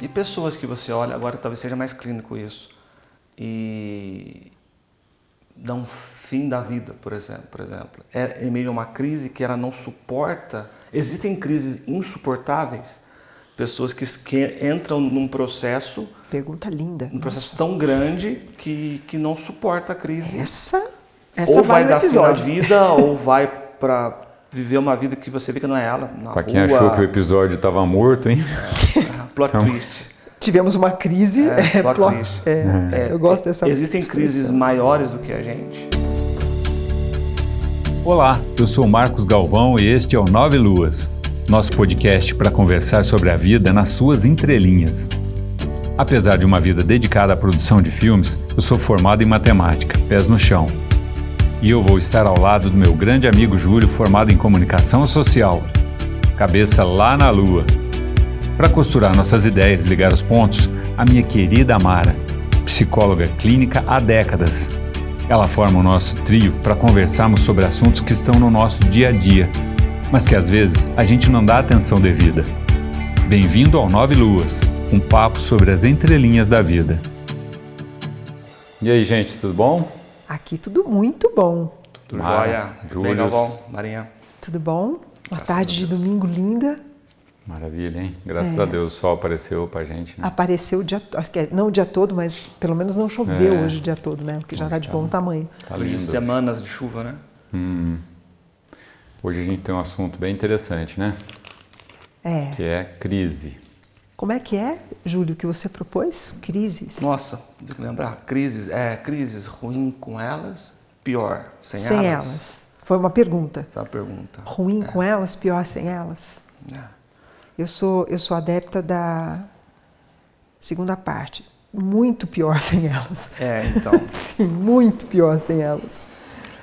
E pessoas que você olha, agora talvez seja mais clínico isso, e dão fim da vida, por exemplo. Por exemplo. É em meio a uma crise que ela não suporta. Existem crises insuportáveis, pessoas que, que entram num processo. Pergunta linda. Um processo Nossa. tão grande que, que não suporta a crise. Essa, essa ou vai, vai dar fim da vida, ou vai para viver uma vida que você vê que não é ela. Para quem achou que o episódio estava morto, hein? É, plot então... twist. Tivemos uma crise. É, plot plot, twist. É, é, eu gosto dessa Existem expressão. crises maiores do que a gente. Olá, eu sou Marcos Galvão e este é o Nove Luas, nosso podcast para conversar sobre a vida nas suas entrelinhas. Apesar de uma vida dedicada à produção de filmes, eu sou formado em matemática, pés no chão e eu vou estar ao lado do meu grande amigo Júlio, formado em comunicação social. Cabeça lá na lua. Para costurar nossas ideias e ligar os pontos, a minha querida Amara, psicóloga clínica há décadas. Ela forma o nosso trio para conversarmos sobre assuntos que estão no nosso dia a dia, mas que às vezes a gente não dá atenção devida. Bem-vindo ao Nove Luas, um papo sobre as entrelinhas da vida. E aí, gente, tudo bom? Aqui tudo muito bom. Tudo jóia. Júlio. bom, Marinha. Tudo bom? Uma tarde de domingo linda. Maravilha, hein? Graças é. a Deus o sol apareceu pra gente. Né? Apareceu o dia é, não o dia todo, mas pelo menos não choveu é. hoje o dia todo, né? Porque já está de bom tamanho. Tá lindo. Semanas de chuva, né? Hum. Hoje a gente tem um assunto bem interessante, né? É. Que é crise. Como é que é, Júlio, que você propôs? Crises. Nossa, tem que lembrar. Crises, é, crises ruim com elas, pior sem, sem elas. elas. Foi uma pergunta. Foi uma pergunta. Ruim é. com elas, pior sem elas. É. Eu sou eu sou adepta da segunda parte. Muito pior sem elas. É, então. Sim, muito pior sem elas.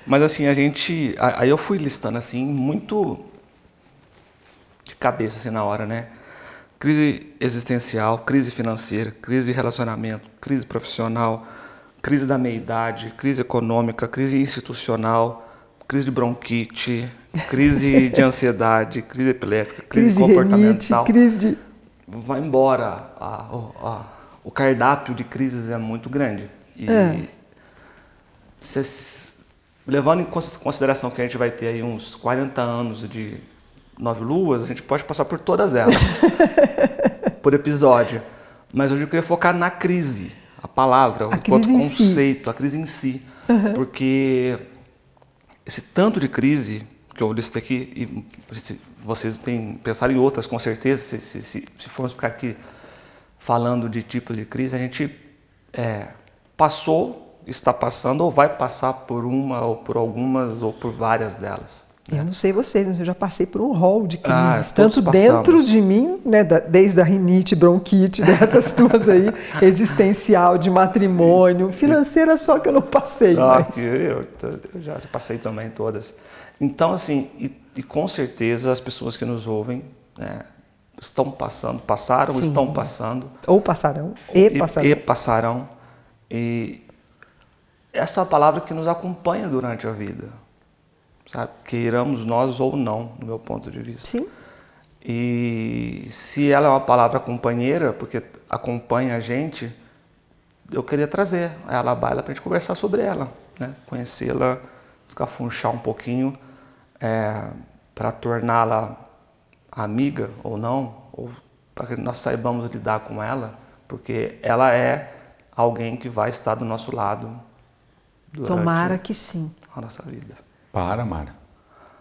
Mas assim, a gente. Aí eu fui listando assim, muito de cabeça assim na hora, né? crise existencial, crise financeira, crise de relacionamento, crise profissional, crise da meia-idade, crise econômica, crise institucional, crise de bronquite, crise de ansiedade, crise epilética, crise, crise comportamental. De crise de... Vai embora. O cardápio de crises é muito grande. E é. cês, levando em consideração que a gente vai ter aí uns 40 anos de Nove Luas, a gente pode passar por todas elas, por episódio. Mas hoje eu queria focar na crise, a palavra, a o conceito, si. a crise em si. Uhum. Porque esse tanto de crise que eu listei aqui, e vocês têm pensado em outras com certeza, se, se, se, se formos ficar aqui falando de tipos de crise, a gente é, passou, está passando ou vai passar por uma ou por algumas ou por várias delas. Eu não sei vocês, mas eu já passei por um rol de ah, crises, ah, tanto dentro de mim, né, desde a rinite, bronquite, dessas tuas aí, existencial, de matrimônio, financeira só que eu não passei. Ah, mas... eu, eu, já passei também todas. Então, assim, e, e com certeza as pessoas que nos ouvem né, estão passando, passaram, Sim. estão passando. Ou passarão, e, passarão. E passarão. E essa é uma palavra que nos acompanha durante a vida sabe? Queiramos nós ou não, no meu ponto de vista. Sim. E se ela é uma palavra companheira, porque acompanha a gente, eu queria trazer ela à baila para a gente conversar sobre ela, né? conhecê-la, escafunchar um pouquinho, é, para torná-la amiga ou não, ou para que nós saibamos lidar com ela, porque ela é alguém que vai estar do nosso lado. Tomara que sim. A nossa vida. Para, Mara.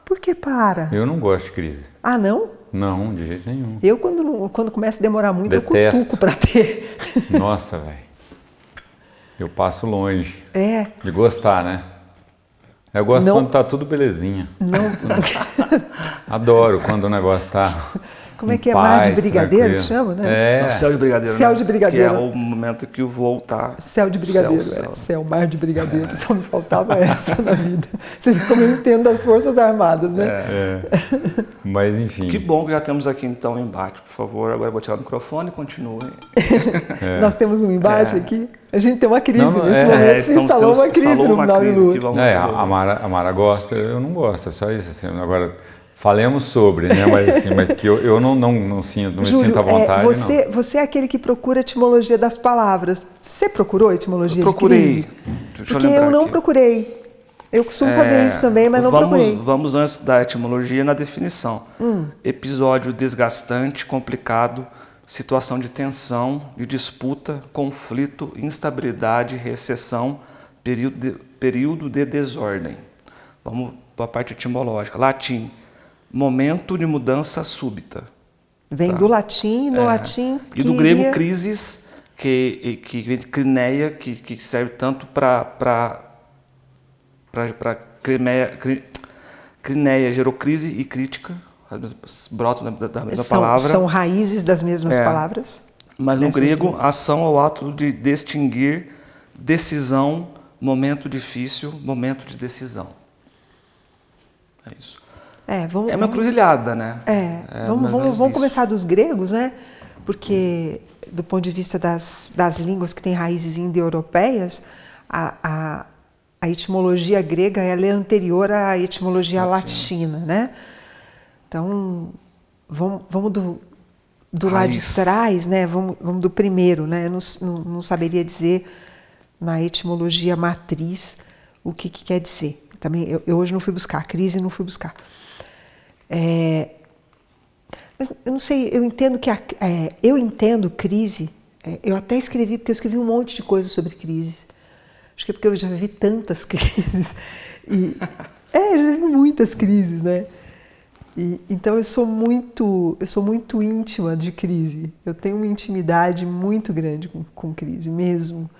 Por que para? Eu não gosto de crise. Ah, não? Não, de jeito nenhum. Eu, quando, quando começa a demorar muito, Detesto. eu cutuco para ter. Nossa, velho. Eu passo longe. É. De gostar, né? Eu gosto não. quando tá tudo belezinha. Não. Adoro quando o negócio tá como é que é? Paz, Mar de Brigadeiro tranquilo. que chama, né? É. céu de Brigadeiro. Céu né? de Brigadeiro. Que é o momento que o voo tá. Céu de Brigadeiro, céu, é. Céu, Mar de Brigadeiro. É. Só me faltava essa na vida. Você vê como eu entendo das Forças Armadas, né? É. Mas enfim. Que bom que já temos aqui então o um embate, por favor. Agora eu vou tirar o microfone e continue. É. Nós temos um embate é. aqui. A gente tem uma crise. Não, Nesse é, momento é, se instalou uma crise no Nove Luz. É, a Mara, a Mara gosta, eu não gosto, é só isso. Assim. Agora Falemos sobre, né? Mas, assim, mas que eu, eu não, não, não, sinto, não Júlio, me sinto à vontade. É, você, não. você é aquele que procura a etimologia das palavras. Você procurou a etimologia eu procurei. de crise? Porque eu, eu não aqui. procurei. Eu costumo é, fazer isso também, mas não vamos, procurei. Vamos antes da etimologia na definição. Hum. Episódio desgastante, complicado, situação de tensão, de disputa, conflito, instabilidade, recessão, período de, período de desordem. Vamos para a parte etimológica. Latim, momento de mudança súbita. Vem tá? do latim, no é. latim. E do grego iria... crisis, que, que vem de crineia, que, que serve tanto para para crineia, crineia, gerou crise e crítica, brotam da, da mesma são, palavra. São raízes das mesmas é. palavras. Mas no grego, ação é o ato de distinguir decisão, momento difícil, momento de decisão. É isso. É, vamos, é uma cruzilhada, né? É, é vamos, vamos, vamos começar dos gregos, né? Porque, do ponto de vista das, das línguas que têm raízes indo-europeias, a, a, a, etimologia grega ela é anterior à etimologia latina, né? Então, vamos, vamos do, do lado de trás, né? Vamos, vamos do primeiro, né? Eu não, não, não saberia dizer na etimologia matriz o que, que quer dizer. Também eu, eu, hoje não fui buscar, crise não fui buscar. É, mas eu não sei, eu entendo que a, é, eu entendo crise. É, eu até escrevi porque eu escrevi um monte de coisas sobre crises. Acho que é porque eu já vi tantas crises e é, já vi muitas crises, né? E, então eu sou muito, eu sou muito íntima de crise. Eu tenho uma intimidade muito grande com, com crise mesmo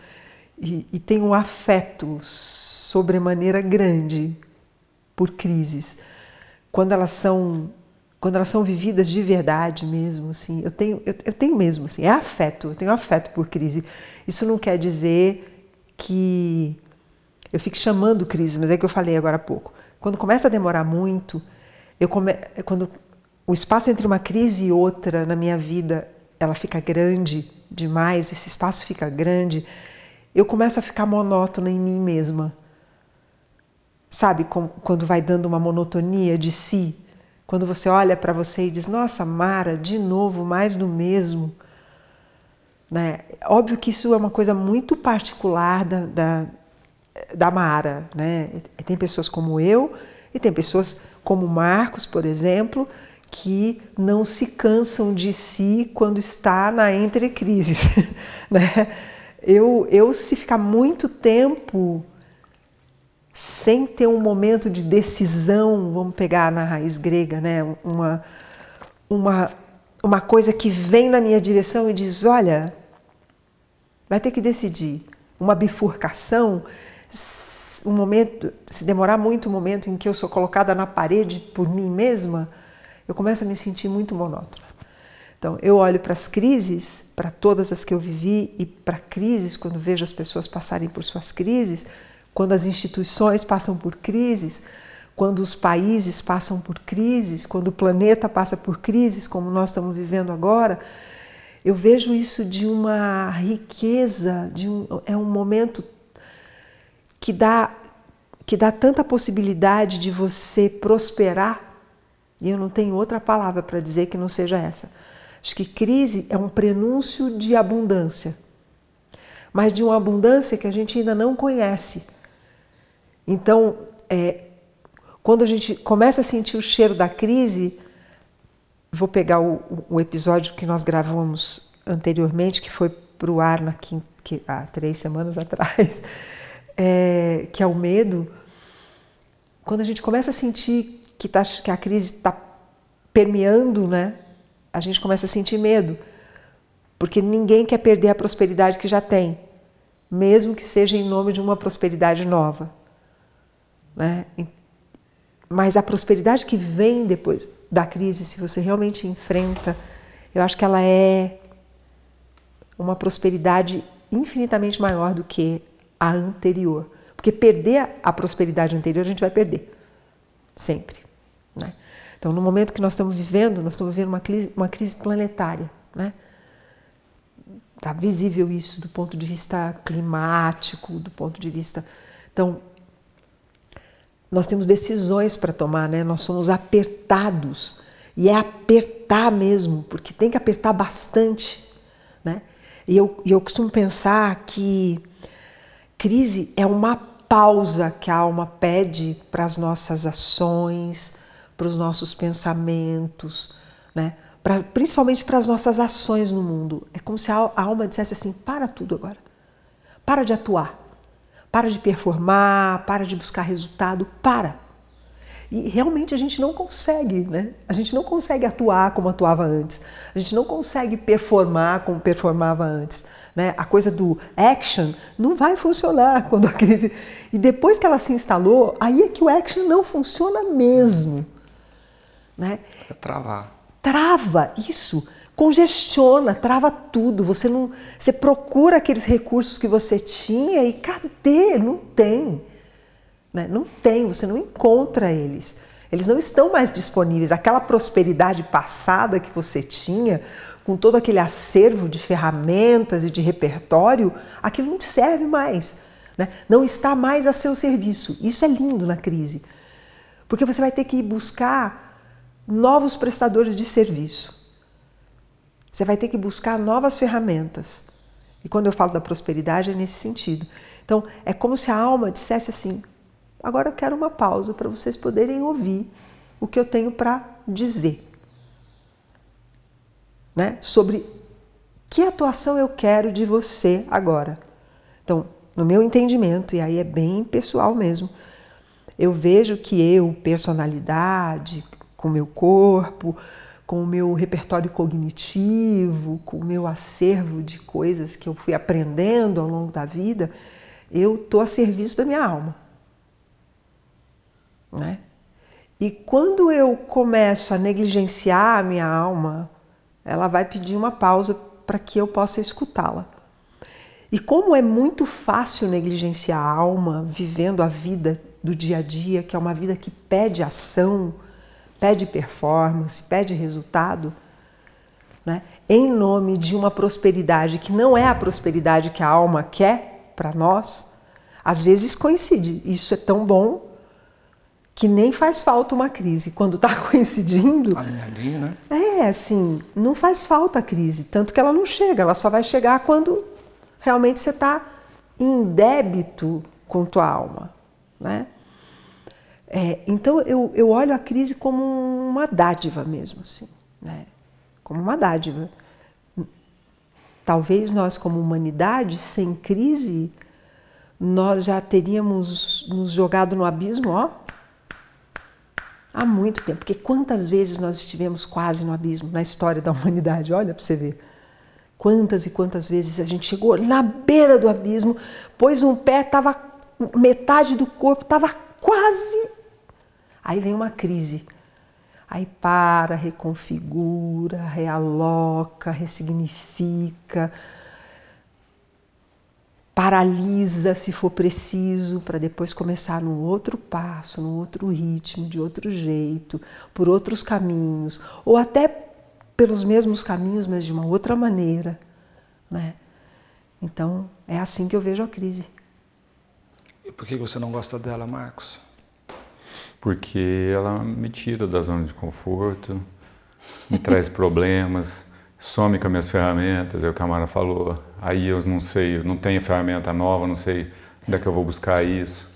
e, e tenho um afeto sobremaneira grande por crises quando elas são quando elas são vividas de verdade mesmo, assim, eu tenho, eu, eu, tenho mesmo, assim, é afeto, eu tenho afeto por crise. Isso não quer dizer que eu fique chamando crise, mas é que eu falei agora há pouco. Quando começa a demorar muito, eu come, quando o espaço entre uma crise e outra na minha vida, ela fica grande demais, esse espaço fica grande, eu começo a ficar monótona em mim mesma. Sabe quando vai dando uma monotonia de si? Quando você olha para você e diz: Nossa, Mara, de novo, mais do mesmo. Né? Óbvio que isso é uma coisa muito particular da, da, da Mara. Né? Tem pessoas como eu e tem pessoas como Marcos, por exemplo, que não se cansam de si quando está na entre crises. né? eu, eu, se ficar muito tempo sem ter um momento de decisão, vamos pegar na raiz grega, né? uma, uma, uma coisa que vem na minha direção e diz: olha, vai ter que decidir. Uma bifurcação, um momento, se demorar muito um momento em que eu sou colocada na parede por mim mesma, eu começo a me sentir muito monótona. Então, eu olho para as crises, para todas as que eu vivi e para crises, quando vejo as pessoas passarem por suas crises, quando as instituições passam por crises, quando os países passam por crises, quando o planeta passa por crises, como nós estamos vivendo agora, eu vejo isso de uma riqueza, de um, é um momento que dá, que dá tanta possibilidade de você prosperar, e eu não tenho outra palavra para dizer que não seja essa. Acho que crise é um prenúncio de abundância, mas de uma abundância que a gente ainda não conhece então, é, quando a gente começa a sentir o cheiro da crise, vou pegar o, o episódio que nós gravamos anteriormente, que foi para o ar na quinta, que, há três semanas atrás, é, que é o medo. Quando a gente começa a sentir que, tá, que a crise está permeando, né, a gente começa a sentir medo, porque ninguém quer perder a prosperidade que já tem, mesmo que seja em nome de uma prosperidade nova. Né? Mas a prosperidade que vem depois da crise, se você realmente enfrenta, eu acho que ela é uma prosperidade infinitamente maior do que a anterior. Porque perder a prosperidade anterior a gente vai perder. Sempre. Né? Então, no momento que nós estamos vivendo, nós estamos vivendo uma crise, uma crise planetária. Né? Está visível isso do ponto de vista climático, do ponto de vista. Então, nós temos decisões para tomar, né? Nós somos apertados e é apertar mesmo, porque tem que apertar bastante, né? E eu, eu costumo pensar que crise é uma pausa que a alma pede para as nossas ações, para os nossos pensamentos, né? Pra, principalmente para as nossas ações no mundo. É como se a, a alma dissesse assim: para tudo agora. Para de atuar. Para de performar, para de buscar resultado, para. E realmente a gente não consegue, né? A gente não consegue atuar como atuava antes. A gente não consegue performar como performava antes. Né? A coisa do action não vai funcionar quando a crise. E depois que ela se instalou, aí é que o action não funciona mesmo. Né? Travar. Trava isso, congestiona, trava tudo. Você não, você procura aqueles recursos que você tinha e cadê? Não tem. Né? Não tem, você não encontra eles. Eles não estão mais disponíveis. Aquela prosperidade passada que você tinha, com todo aquele acervo de ferramentas e de repertório, aquilo não te serve mais. Né? Não está mais a seu serviço. Isso é lindo na crise. Porque você vai ter que ir buscar novos prestadores de serviço. Você vai ter que buscar novas ferramentas. E quando eu falo da prosperidade é nesse sentido. Então, é como se a alma dissesse assim: Agora eu quero uma pausa para vocês poderem ouvir o que eu tenho para dizer. Né? Sobre que atuação eu quero de você agora. Então, no meu entendimento, e aí é bem pessoal mesmo, eu vejo que eu, personalidade, com meu corpo, com o meu repertório cognitivo, com o meu acervo de coisas que eu fui aprendendo ao longo da vida, eu estou a serviço da minha alma. Né? E quando eu começo a negligenciar a minha alma, ela vai pedir uma pausa para que eu possa escutá-la. E como é muito fácil negligenciar a alma vivendo a vida do dia a dia, que é uma vida que pede ação, pede performance, pede resultado, né? em nome de uma prosperidade que não é a prosperidade que a alma quer para nós, às vezes coincide. Isso é tão bom que nem faz falta uma crise. Quando está coincidindo. Alinhadinho, né? É, assim, não faz falta a crise. Tanto que ela não chega, ela só vai chegar quando realmente você está em débito com tua alma. Né? É, então eu, eu olho a crise como uma dádiva mesmo, assim, né? como uma dádiva. Talvez nós, como humanidade, sem crise, nós já teríamos nos jogado no abismo, ó, há muito tempo. Porque quantas vezes nós estivemos quase no abismo na história da humanidade? Olha para você ver. Quantas e quantas vezes a gente chegou na beira do abismo, pois um pé estava, metade do corpo estava quase. Aí vem uma crise. Aí para, reconfigura, realoca, ressignifica, paralisa se for preciso, para depois começar num outro passo, num outro ritmo, de outro jeito, por outros caminhos, ou até pelos mesmos caminhos, mas de uma outra maneira, né? Então, é assim que eu vejo a crise. E por que você não gosta dela, Marcos? Porque ela me tira da zona de conforto, me traz problemas, some com as minhas ferramentas, é o que a Mara falou. Aí eu não sei, eu não tenho ferramenta nova, não sei onde é que eu vou buscar isso.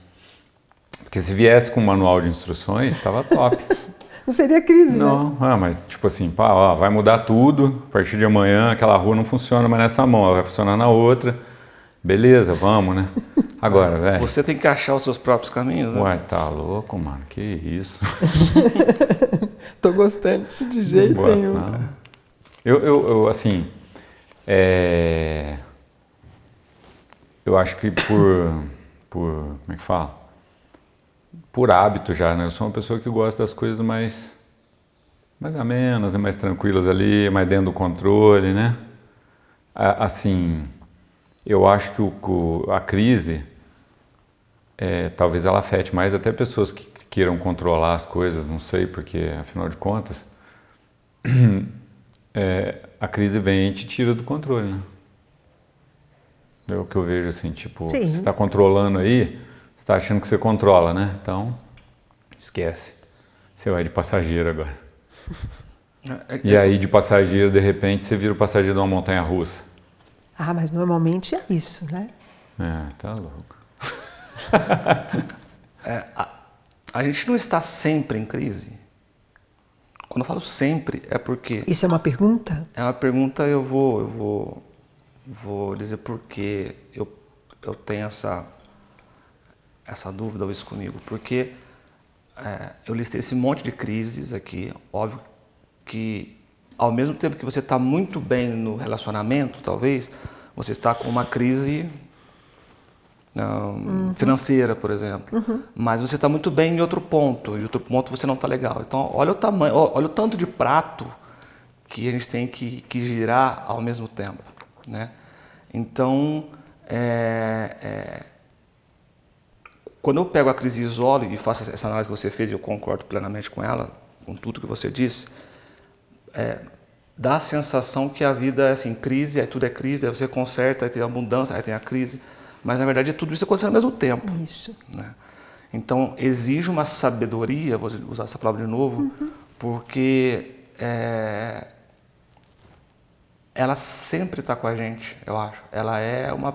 Porque se viesse com um manual de instruções, estava top. não seria crise, não, né? Não, ah, mas tipo assim, pá, ó, vai mudar tudo, a partir de amanhã aquela rua não funciona mais nessa mão, ela vai funcionar na outra. Beleza, vamos, né? Agora, velho. Você tem que achar os seus próprios caminhos, né? Ué, tá louco, mano, que isso. Tô gostando disso de jeito não gosto, nenhum. Não. Eu, eu, eu assim, é, eu acho que por, por, como é que fala? Por hábito já, né? Eu sou uma pessoa que gosta das coisas mais, mais amenas, mais tranquilas ali, mais dentro do controle, né? Assim, eu acho que o, a crise, é, talvez ela afete mais até pessoas que queiram controlar as coisas, não sei, porque afinal de contas é, a crise vem e te tira do controle, né? É o que eu vejo assim, tipo, Sim. você está controlando aí, você está achando que você controla, né? Então, esquece. Você vai de passageiro agora. É, é, e aí, de passageiro, de repente, você vira o passageiro de uma montanha russa. Ah, mas normalmente é isso, né? É, tá louco. é, a, a gente não está sempre em crise. Quando eu falo sempre, é porque. Isso é uma pergunta? É uma pergunta, eu vou, eu vou, vou dizer porque eu, eu tenho essa, essa dúvida ou isso comigo. Porque é, eu listei esse monte de crises aqui, óbvio que ao mesmo tempo que você está muito bem no relacionamento, talvez, você está com uma crise uhum. financeira, por exemplo. Uhum. Mas você está muito bem em outro ponto, e outro ponto você não está legal. Então, olha o tamanho, olha o tanto de prato que a gente tem que, que girar ao mesmo tempo, né? Então, é, é, quando eu pego a crise e isolo e faço essa análise que você fez, e eu concordo plenamente com ela, com tudo que você disse, é, dá a sensação que a vida é assim, crise, aí tudo é crise, aí você conserta, aí tem a abundância, aí tem a crise. Mas na verdade tudo isso acontece ao mesmo tempo. Isso. Né? Então exige uma sabedoria, vou usar essa palavra de novo, uhum. porque é, ela sempre está com a gente, eu acho. Ela é uma.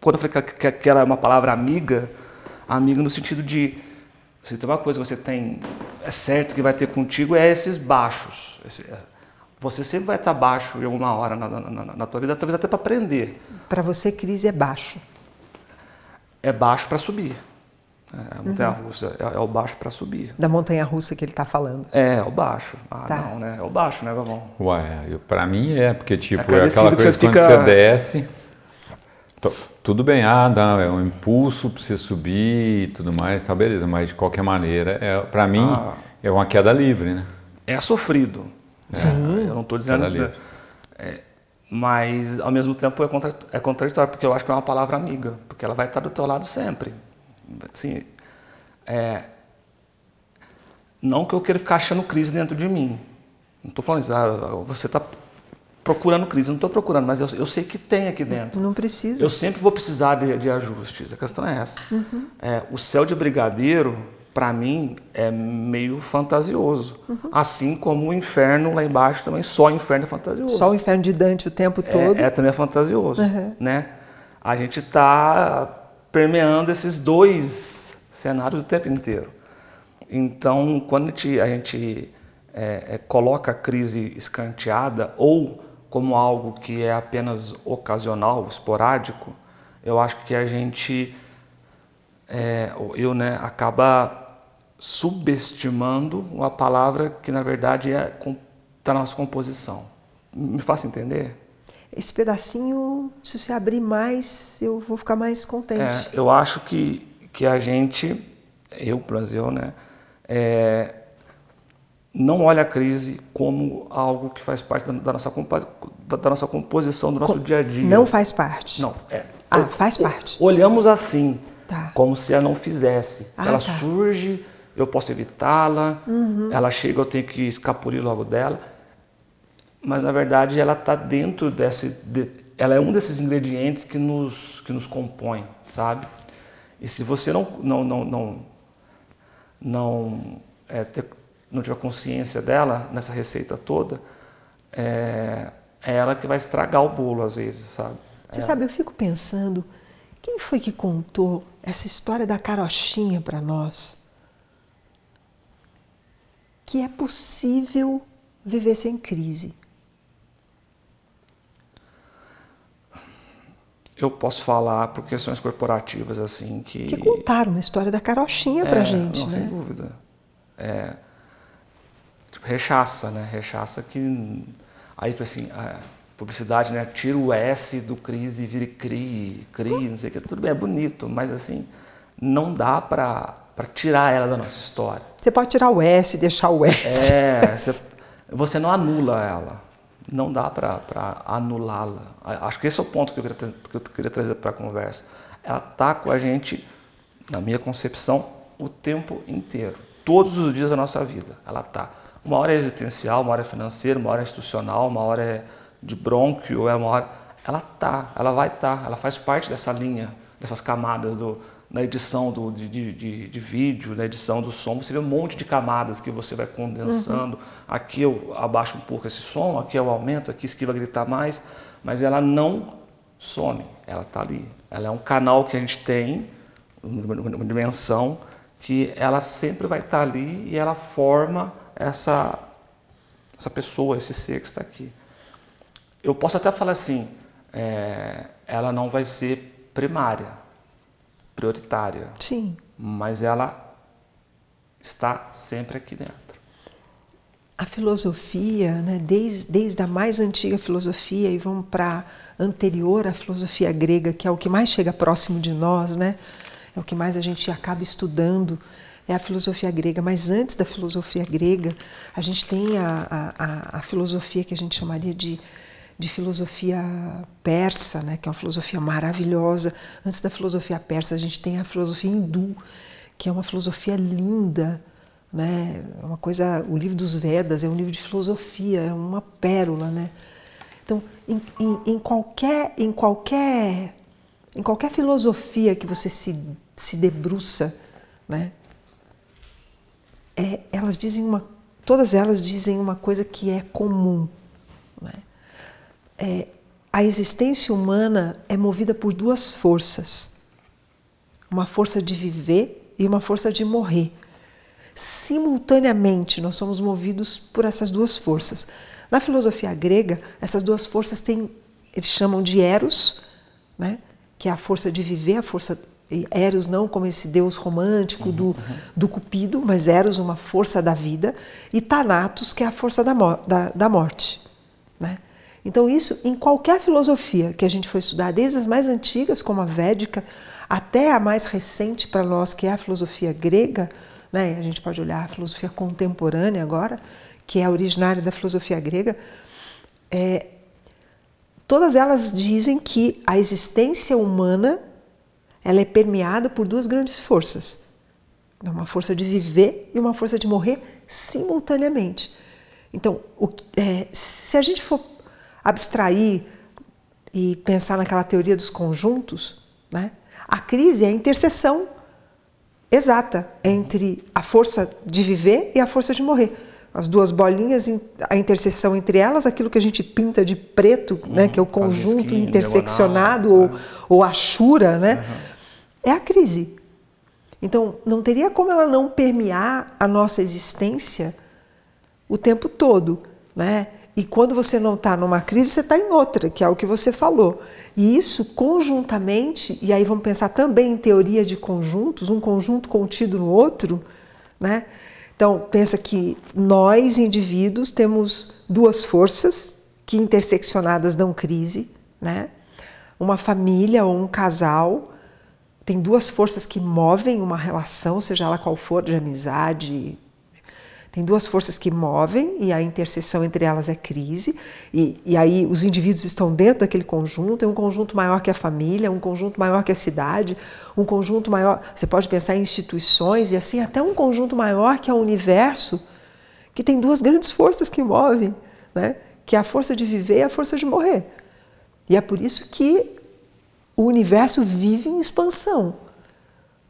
Quando eu falei que, que ela é uma palavra amiga, amiga no sentido de se tem uma coisa que você tem, é certo que vai ter contigo, é esses baixos. É, você sempre vai estar baixo em alguma hora na, na, na tua vida, talvez até para aprender. Para você, crise é baixo? É baixo para subir. É, a montanha uhum. russa é, é, o baixo para subir. Da montanha russa que ele está falando. É, é o baixo. Ah, tá. não, né? É o baixo, né, Vamos. Ué, para mim é, porque tipo, é, é aquela coisa que quando fica... você desce tudo bem, ah, dá, é um impulso para você subir e tudo mais, tá beleza, mas de qualquer maneira, é, para mim, ah, é uma queda livre, né? É sofrido. É, Sim. Eu não estou dizendo. que É, mas, ao mesmo tempo, é, contra, é contraditório, porque eu acho que é uma palavra amiga, porque ela vai estar do teu lado sempre. Assim, é, não que eu queira ficar achando crise dentro de mim. Não estou falando isso, ah, você está procurando crise. Não estou procurando, mas eu, eu, sei que tem aqui dentro. Não precisa. Eu sempre vou precisar de, de ajustes. A questão é essa. Uhum. É, o céu de brigadeiro, para mim, é meio fantasioso. Uhum. Assim como o inferno lá embaixo também, só o inferno é fantasioso. Só o inferno de Dante o tempo é, todo. É, também é fantasioso. Uhum. Né? A gente está permeando esses dois cenários o tempo inteiro. Então, quando a gente, a gente é, é, coloca a crise escanteada ou como algo que é apenas ocasional, esporádico, eu acho que a gente, é, eu, né, acaba subestimando uma palavra que na verdade é está na nossa composição. Me faça entender? Esse pedacinho, se você abrir mais, eu vou ficar mais contente. É, eu acho que, que a gente, eu, Brasil, né, é, não olha a crise como algo que faz parte da nossa, da nossa composição, do nosso dia a dia. Não faz parte. Não, é. Ah, faz parte. Olhamos assim, tá. como se ela não fizesse. Ah, ela tá. surge, eu posso evitá-la, uhum. ela chega, eu tenho que escapulir logo dela. Mas na verdade ela está dentro desse. De, ela é um desses ingredientes que nos, que nos compõe, sabe? E se você não, não, não, não, não é, ter, não tiver consciência dela nessa receita toda, é, é ela que vai estragar o bolo às vezes, sabe? Você é. sabe, eu fico pensando, quem foi que contou essa história da carochinha para nós? Que é possível viver sem crise. Eu posso falar por questões corporativas assim que. Que contaram uma história da carochinha é, gente, não, né? Sem dúvida. É, rechaça, né? Rechaça que. Aí foi assim, a publicidade, né? Tira o S do crise e vira CRI, CRI, não sei o que. Tudo bem, é bonito, mas assim, não dá para tirar ela da nossa história. Você pode tirar o S, deixar o S. É, você, você não anula ela. Não dá para anulá-la. Acho que esse é o ponto que eu queria, que eu queria trazer para a conversa. Ela está com a gente, na minha concepção, o tempo inteiro. Todos os dias da nossa vida. Ela está. Uma hora é existencial, uma hora é financeira, uma hora é institucional, uma hora é de brônquio, é uma hora. Ela tá, ela vai estar, tá, ela faz parte dessa linha, dessas camadas do, na edição do, de, de, de, vídeo, na edição do som, você vê um monte de camadas que você vai condensando. Uhum. Aqui eu abaixo um pouco esse som, aqui eu aumento, aqui esquiva gritar mais, mas ela não some, ela está ali. Ela é um canal que a gente tem, uma dimensão, que ela sempre vai estar tá ali e ela forma essa, essa pessoa, esse ser que está aqui. Eu posso até falar assim, é, ela não vai ser primária, prioritária. Sim. Mas ela está sempre aqui dentro. A filosofia, né, desde, desde a mais antiga filosofia e vamos para anterior à filosofia grega, que é o que mais chega próximo de nós, né? É o que mais a gente acaba estudando, é a filosofia grega. Mas antes da filosofia grega, a gente tem a, a, a filosofia que a gente chamaria de de filosofia persa, né, que é uma filosofia maravilhosa. Antes da filosofia persa, a gente tem a filosofia hindu, que é uma filosofia linda, né? É uma coisa, o livro dos Vedas é um livro de filosofia, é uma pérola, né? Então, em, em, em qualquer, em qualquer, em qualquer filosofia que você se, se debruça, né? É, elas dizem uma, todas elas dizem uma coisa que é comum, né? É, a existência humana é movida por duas forças: uma força de viver e uma força de morrer. Simultaneamente, nós somos movidos por essas duas forças. Na filosofia grega, essas duas forças têm, eles chamam de Eros, né? que é a força de viver, a força Eros não como esse deus romântico do, uhum. do Cupido, mas Eros, uma força da vida, e Thanatos, que é a força da, da, da morte. Né? Então, isso em qualquer filosofia que a gente for estudar, desde as mais antigas, como a védica, até a mais recente para nós, que é a filosofia grega, né? a gente pode olhar a filosofia contemporânea agora, que é originária da filosofia grega, é, todas elas dizem que a existência humana ela é permeada por duas grandes forças. Uma força de viver e uma força de morrer simultaneamente. Então, o, é, se a gente for abstrair e pensar naquela teoria dos conjuntos, né? a crise é a interseção exata entre a força de viver e a força de morrer. As duas bolinhas, a interseção entre elas, aquilo que a gente pinta de preto, uhum, né, que é o conjunto interseccionado ou, né? ou a chura, né, uhum. é a crise. Então, não teria como ela não permear a nossa existência o tempo todo. Né? E quando você não está numa crise, você está em outra, que é o que você falou. E isso conjuntamente, e aí vamos pensar também em teoria de conjuntos, um conjunto contido no outro, né? Então, pensa que nós, indivíduos, temos duas forças que interseccionadas dão crise, né? Uma família ou um casal tem duas forças que movem uma relação, seja ela qual for, de amizade, tem duas forças que movem e a interseção entre elas é crise, e, e aí os indivíduos estão dentro daquele conjunto, é um conjunto maior que a família, um conjunto maior que a cidade, um conjunto maior. Você pode pensar em instituições e assim, até um conjunto maior que é o universo, que tem duas grandes forças que movem, né? que é a força de viver e a força de morrer. E é por isso que o universo vive em expansão.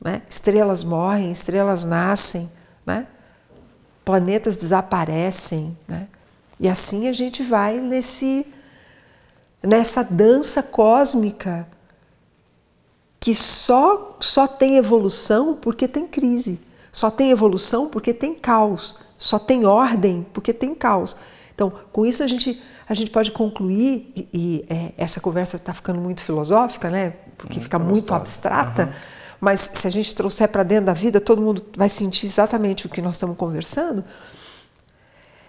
Né? Estrelas morrem, estrelas nascem. Né? Planetas desaparecem, né? E assim a gente vai nesse nessa dança cósmica que só só tem evolução porque tem crise, só tem evolução porque tem caos, só tem ordem porque tem caos. Então, com isso a gente a gente pode concluir e, e é, essa conversa está ficando muito filosófica, né? Porque muito fica muito abstrata. Uhum mas se a gente trouxer para dentro da vida, todo mundo vai sentir exatamente o que nós estamos conversando.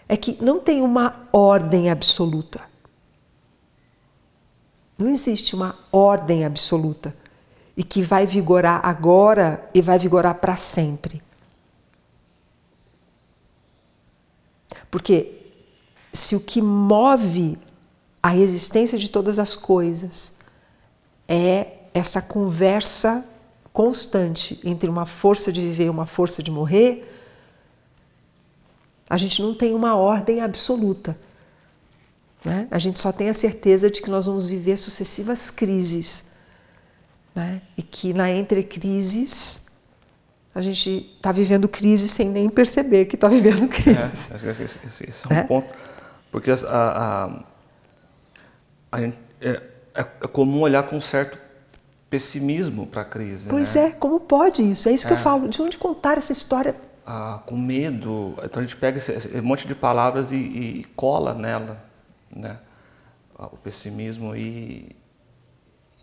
É que não tem uma ordem absoluta. Não existe uma ordem absoluta e que vai vigorar agora e vai vigorar para sempre. Porque se o que move a existência de todas as coisas é essa conversa constante entre uma força de viver e uma força de morrer, a gente não tem uma ordem absoluta. Né? A gente só tem a certeza de que nós vamos viver sucessivas crises. né? e que na entre crises a gente está vivendo crise sem nem perceber que está vivendo crise. É, esse, esse, esse é um é? ponto, porque a, a, a gente, é, é, comum olhar com um certo pessimismo para a crise. Pois né? é, como pode isso? É isso que eu é. falo. De onde contar essa história? Ah, com medo. Então a gente pega esse, esse monte de palavras e, e cola nela, né? Ah, o pessimismo e,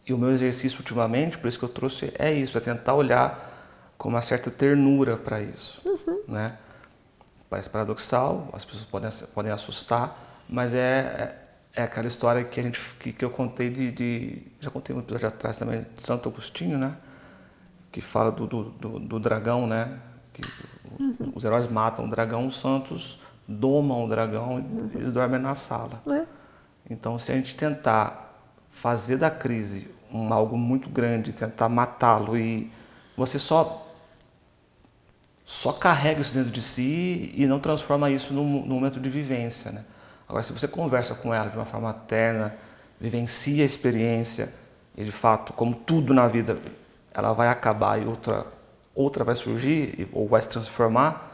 e o meu exercício ultimamente, por isso que eu trouxe, é isso, é tentar olhar com uma certa ternura para isso, uhum. né? Parece paradoxal, as pessoas podem, podem assustar, mas é, é, aquela história que a gente que, que eu contei de, de, já contei um episódio atrás também de Santo Agostinho, né? Que fala do, do, do, do dragão, né? Que uhum. os heróis matam o dragão, os santos domam o dragão uhum. e eles dormem na sala. É. Então, se a gente tentar fazer da crise um, algo muito grande, tentar matá-lo e você só só carrega isso dentro de si e não transforma isso num, num momento de vivência. Né? Agora, se você conversa com ela de uma forma terna, vivencia a experiência, e de fato, como tudo na vida, ela vai acabar e outra, outra vai surgir ou vai se transformar,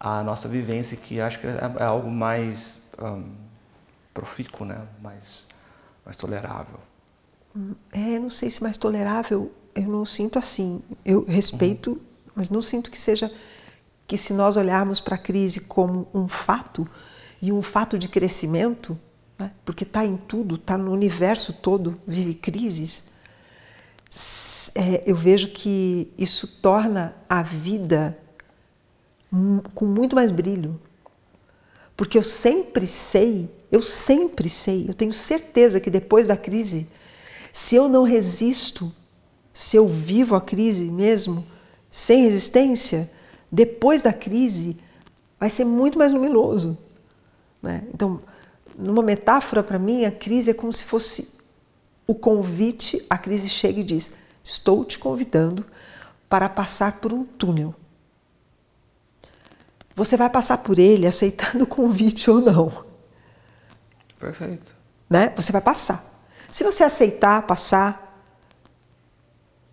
a nossa vivência, que acho que é, é algo mais um, profícuo, né? mais, mais tolerável. É, não sei se mais tolerável, eu não sinto assim. Eu respeito uhum mas não sinto que seja que se nós olharmos para a crise como um fato e um fato de crescimento, né, porque está em tudo, está no universo todo, vive crises, é, eu vejo que isso torna a vida com muito mais brilho. Porque eu sempre sei, eu sempre sei, eu tenho certeza que depois da crise, se eu não resisto, se eu vivo a crise mesmo, sem resistência, depois da crise, vai ser muito mais luminoso. Né? Então, numa metáfora para mim, a crise é como se fosse o convite, a crise chega e diz: Estou te convidando para passar por um túnel. Você vai passar por ele aceitando o convite ou não. Perfeito. Né? Você vai passar. Se você aceitar passar,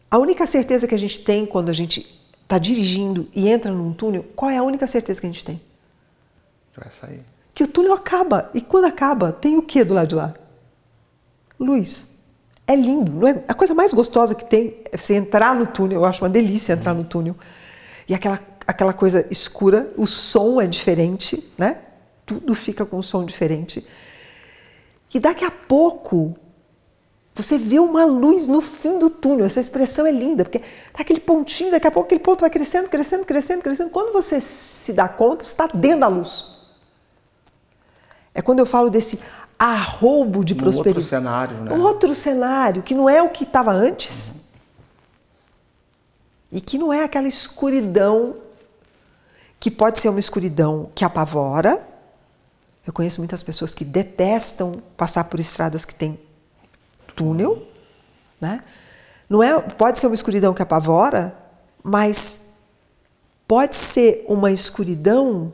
a única certeza que a gente tem quando a gente está dirigindo e entra num túnel, qual é a única certeza que a gente tem? Vai sair. Que o túnel acaba. E quando acaba, tem o que do lado de lá? Luz. É lindo. Não é? A coisa mais gostosa que tem é você entrar no túnel. Eu acho uma delícia entrar no túnel. E aquela, aquela coisa escura, o som é diferente, né? Tudo fica com um som diferente. E daqui a pouco você vê uma luz no fim do túnel. Essa expressão é linda, porque tá aquele pontinho, daqui a pouco aquele ponto vai crescendo, crescendo, crescendo, crescendo. Quando você se dá conta, você está dentro da luz. É quando eu falo desse arroubo de um prosperidade. Outro cenário, né? Um outro cenário, que não é o que estava antes. E que não é aquela escuridão, que pode ser uma escuridão que apavora. Eu conheço muitas pessoas que detestam passar por estradas que têm túnel, né? Não é, pode ser uma escuridão que apavora, mas pode ser uma escuridão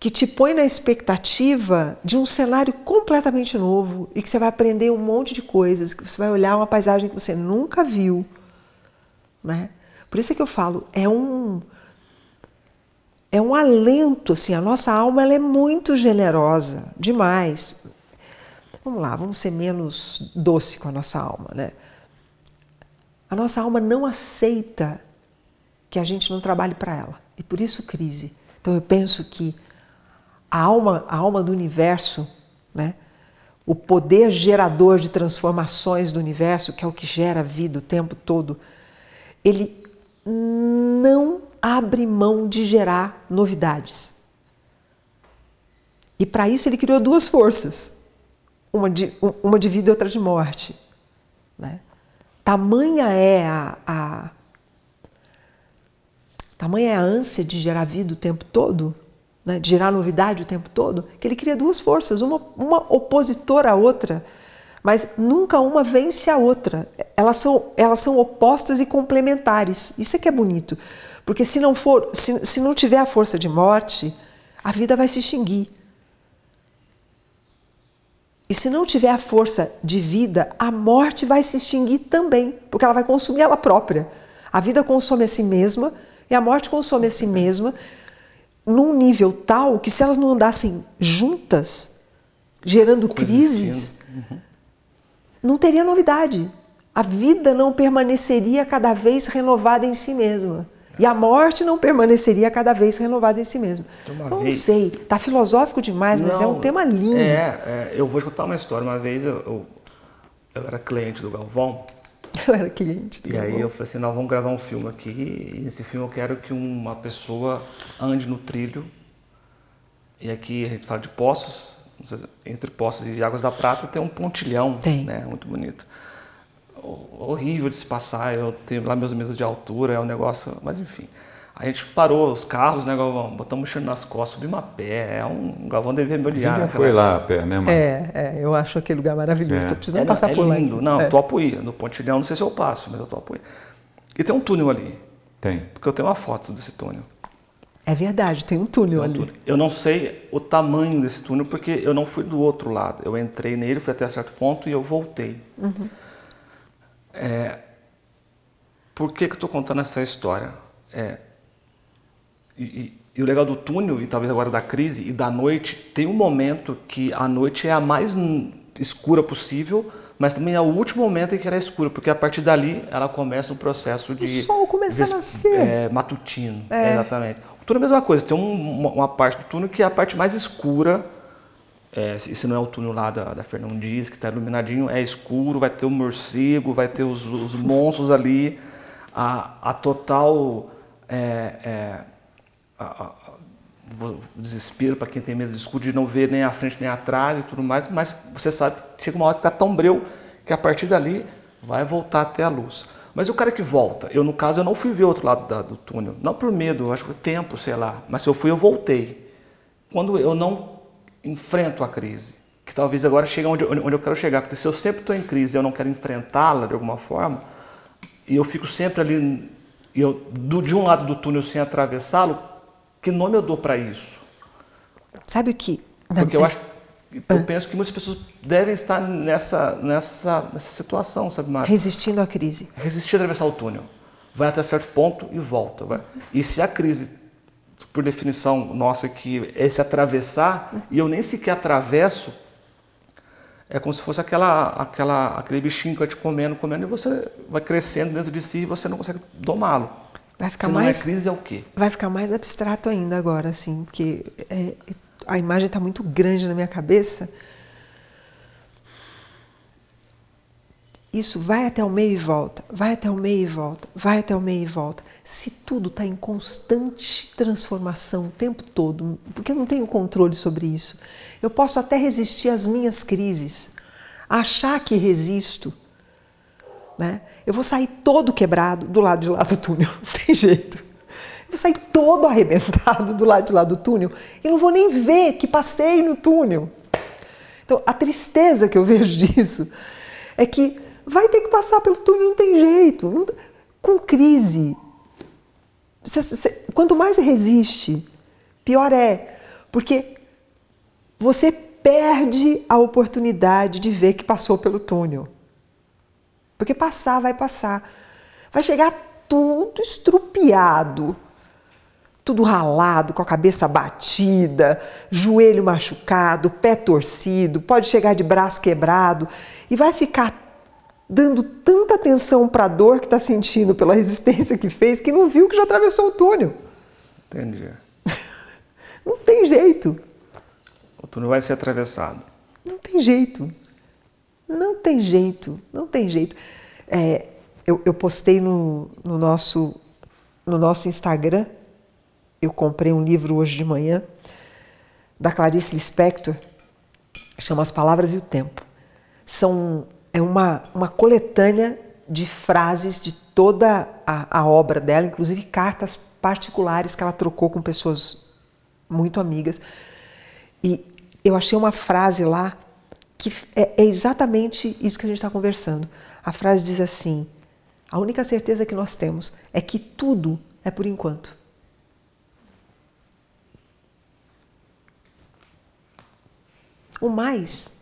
que te põe na expectativa de um cenário completamente novo e que você vai aprender um monte de coisas, que você vai olhar uma paisagem que você nunca viu, né? Por isso é que eu falo, é um é um alento, assim, a nossa alma ela é muito generosa, demais. Vamos lá, vamos ser menos doce com a nossa alma, né? A nossa alma não aceita que a gente não trabalhe para ela. E por isso crise. Então eu penso que a alma, a alma do universo, né? O poder gerador de transformações do universo, que é o que gera vida o tempo todo, ele não abre mão de gerar novidades. E para isso ele criou duas forças uma de, uma de vida e outra de morte. Né? Tamanha é a, a tamanha é a ânsia de gerar vida o tempo todo, né? de gerar novidade o tempo todo, que ele cria duas forças, uma, uma opositora à outra, mas nunca uma vence a outra. Elas são, elas são opostas e complementares. Isso é que é bonito. Porque se não for, se, se não tiver a força de morte, a vida vai se extinguir. E se não tiver a força de vida, a morte vai se extinguir também, porque ela vai consumir ela própria. A vida consome a si mesma e a morte consome a si mesma num nível tal que se elas não andassem juntas, gerando crises, uhum. não teria novidade. A vida não permaneceria cada vez renovada em si mesma. E a morte não permaneceria cada vez renovada em si mesma. Então, vez... não sei, está filosófico demais, mas é um tema lindo. É, é, eu vou contar uma história. Uma vez eu, eu, eu era cliente do Galvão. Eu era cliente E aí eu falei assim, nós vamos gravar um filme aqui. E nesse filme eu quero que uma pessoa ande no trilho. E aqui a gente fala de poços. Entre Poços e Águas da Prata tem um pontilhão, tem. né? Muito bonito horrível de se passar. Eu tenho lá meus meses de altura, é um negócio. Mas enfim. A gente parou os carros, né, Galvão? Botamos mochila nas costas, subimos a pé. É um Galvão deve mergulhar. Você já foi lá a pé, né, mano? É, é, eu acho aquele lugar maravilhoso. Estou é. precisando é, passar é por lindo. lá. Não, é. topo ir. No Pontilhão, não sei se eu passo, mas eu topo ir. E tem um túnel ali. Tem. Porque eu tenho uma foto desse túnel. É verdade, tem um túnel tem um ali. Túnel. Eu não sei o tamanho desse túnel porque eu não fui do outro lado. Eu entrei nele, fui até certo ponto e eu voltei. Uhum. É, por que, que eu estou contando essa história? É, e, e, o legal do túnel, e talvez agora da crise e da noite, tem um momento que a noite é a mais escura possível, mas também é o último momento em que ela é escura, porque a partir dali ela começa o processo de. O sol começa a nascer. É, matutino. É. Exatamente. O túnel é a mesma coisa, tem um, uma parte do túnel que é a parte mais escura é, se não é o túnel lá da, da Fernão Dias, que está iluminadinho, é escuro, vai ter o morcego, vai ter os, os monstros ali, a, a total é, é, a, a, desespero para quem tem medo de escuro, de não ver nem a frente nem atrás e tudo mais, mas você sabe que chega uma hora que está tão breu que a partir dali vai voltar até a luz. Mas o cara que volta, eu no caso eu não fui ver o outro lado da, do túnel, não por medo, acho que tempo, sei lá, mas se eu fui eu voltei. Quando eu não enfrento a crise. Que talvez agora chegue onde, onde eu quero chegar. Porque se eu sempre estou em crise e eu não quero enfrentá-la de alguma forma, e eu fico sempre ali, eu, do, de um lado do túnel sem atravessá-lo, que nome eu dou para isso? Sabe o que? Porque eu acho eu penso que muitas pessoas devem estar nessa, nessa, nessa situação, sabe, Mário? Resistindo à crise. Resistir a atravessar o túnel. Vai até certo ponto e volta. Vai. E se a crise por definição nossa, que é se atravessar, e eu nem sequer atravesso, é como se fosse aquela, aquela, aquele bichinho que vai te comendo, comendo, e você vai crescendo dentro de si e você não consegue domá-lo. Vai ficar se mais. Não é crise, é o quê? Vai ficar mais abstrato ainda agora, assim, porque é, a imagem está muito grande na minha cabeça. Isso vai até o meio e volta, vai até o meio e volta, vai até o meio e volta se tudo está em constante transformação o tempo todo, porque eu não tenho controle sobre isso, eu posso até resistir às minhas crises, achar que resisto, né? Eu vou sair todo quebrado do lado de lá do túnel, não tem jeito. Eu vou sair todo arrebentado do lado de lá do túnel e não vou nem ver que passei no túnel. Então, a tristeza que eu vejo disso é que vai ter que passar pelo túnel, não tem jeito. Não, com crise, você, quanto mais resiste, pior é, porque você perde a oportunidade de ver que passou pelo túnel. Porque passar vai passar. Vai chegar tudo estrupiado, tudo ralado, com a cabeça batida, joelho machucado, pé torcido, pode chegar de braço quebrado e vai ficar dando tanta atenção para a dor que está sentindo pela resistência que fez, que não viu que já atravessou o túnel. Entendi. não tem jeito. O túnel vai ser atravessado. Não tem jeito. Tem jeito. Não tem jeito. É, eu, eu, postei no, no, nosso, no nosso Instagram, eu comprei um livro hoje de manhã, da Clarice Lispector, chama As Palavras e o Tempo. São é uma, uma coletânea de frases de toda a, a, obra dela, inclusive cartas particulares que ela trocou com pessoas muito amigas. E eu achei uma frase lá que é, é exatamente isso que a gente está conversando. A frase diz assim: a única certeza que nós temos é que tudo é por enquanto. O mais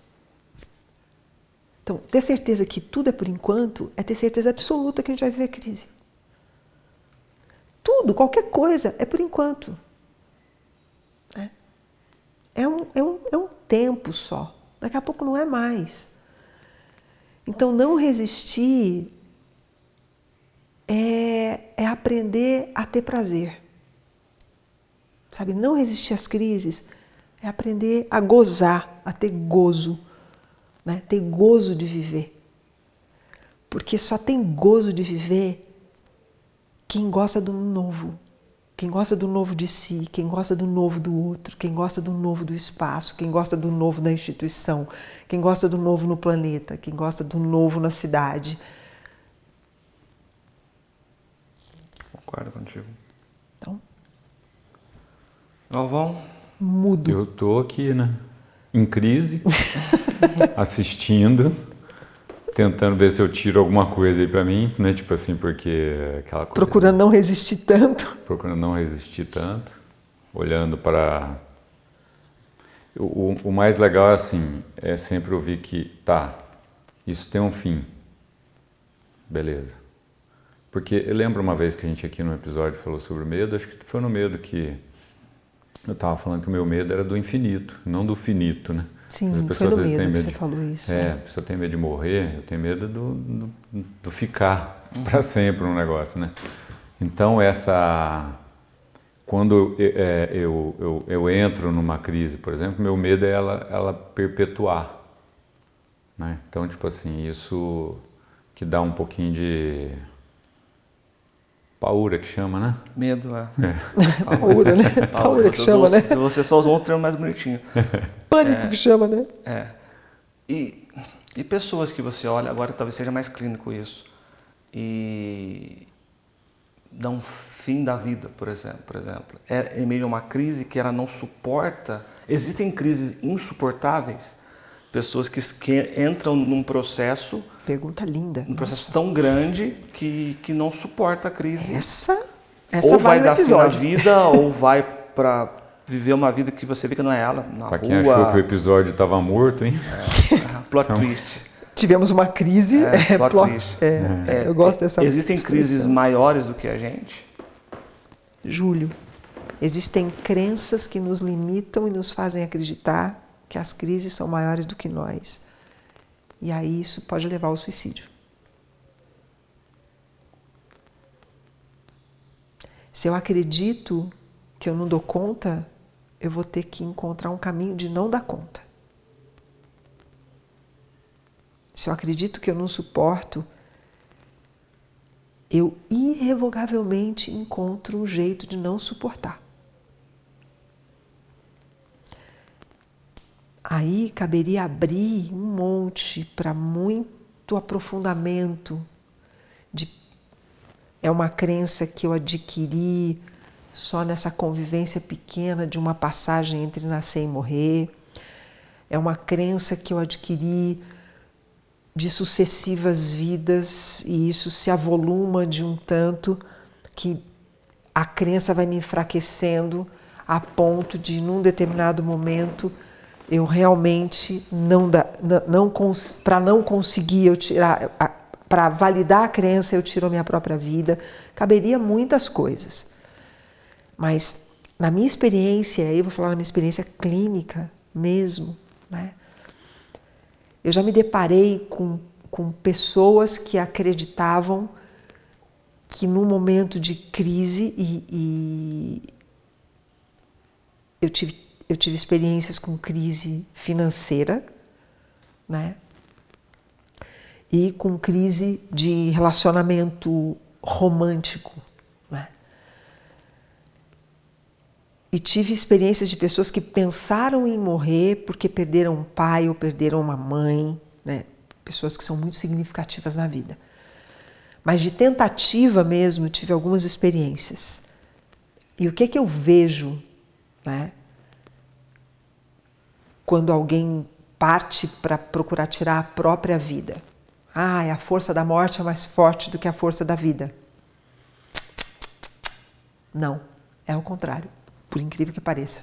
Então, ter certeza que tudo é por enquanto é ter certeza absoluta que a gente vai viver crise. Tudo, qualquer coisa, é por enquanto. É, é, um, é, um, é um tempo só. Daqui a pouco não é mais. Então, não resistir é, é aprender a ter prazer. Sabe, não resistir às crises é aprender a gozar, a ter gozo, né? ter gozo de viver. Porque só tem gozo de viver quem gosta do novo, quem gosta do novo de si, quem gosta do novo do outro, quem gosta do novo do espaço, quem gosta do novo da instituição, quem gosta do novo no planeta, quem gosta do novo na cidade. Concordo contigo. Então. Galvão? Mudo. Eu tô aqui, né? Em crise, assistindo tentando ver se eu tiro alguma coisa aí para mim, né? Tipo assim, porque aquela coisa. Procurando não resistir tanto. Procurando não resistir tanto. Olhando para. O, o mais legal é assim, é sempre ouvir que, tá, isso tem um fim. Beleza. Porque eu lembro uma vez que a gente aqui no episódio falou sobre o medo, acho que foi no medo que eu estava falando que o meu medo era do infinito, não do finito, né? Sim, As foi no medo, medo que você de, falou isso. É, a pessoa tem medo de morrer, eu tenho medo do, do, do ficar uhum. para sempre um negócio, né? Então, essa... Quando eu, é, eu, eu, eu, entro numa crise, por exemplo, meu medo é ela, ela perpetuar. Né? Então, tipo assim, isso que dá um pouquinho de Paura que chama, né? Medo, é. é. Paura, né? Paura que chama, né? Se você só usou um termo mais bonitinho. Pânico é, que chama, né? É. E, e pessoas que você olha, agora talvez seja mais clínico isso, e dão fim da vida, por exemplo. Por exemplo. É, é meio uma crise que ela não suporta. Existem crises insuportáveis, pessoas que, que entram num processo Pergunta linda. Um processo Nossa. tão grande que, que não suporta a crise. Essa, essa ou vai, vai dar episódio. fim na vida, ou vai para viver uma vida que você vê que não é ela, na pra quem achou que o episódio estava morto, hein? É, plot então... twist. Tivemos uma crise. É, é plot, plot twist. É, é, eu gosto dessa Existem expressão. crises maiores do que a gente? Júlio, existem crenças que nos limitam e nos fazem acreditar que as crises são maiores do que nós. E aí isso pode levar ao suicídio. Se eu acredito que eu não dou conta, eu vou ter que encontrar um caminho de não dar conta. Se eu acredito que eu não suporto, eu irrevogavelmente encontro um jeito de não suportar. Aí caberia abrir um monte para muito aprofundamento. De, é uma crença que eu adquiri só nessa convivência pequena de uma passagem entre nascer e morrer. É uma crença que eu adquiri de sucessivas vidas e isso se avoluma de um tanto que a crença vai me enfraquecendo a ponto de, num determinado momento, eu realmente não dá, não, não para não conseguir eu tirar para validar a crença eu tiro a minha própria vida. Caberia muitas coisas. Mas na minha experiência eu vou falar na minha experiência clínica mesmo né eu já me deparei com, com pessoas que acreditavam que no momento de crise e, e eu tive eu tive experiências com crise financeira, né? E com crise de relacionamento romântico, né? E tive experiências de pessoas que pensaram em morrer porque perderam um pai ou perderam uma mãe, né? Pessoas que são muito significativas na vida. Mas de tentativa mesmo, tive algumas experiências. E o que que eu vejo, né? Quando alguém parte para procurar tirar a própria vida. Ah, a força da morte é mais forte do que a força da vida. Não, é o contrário, por incrível que pareça.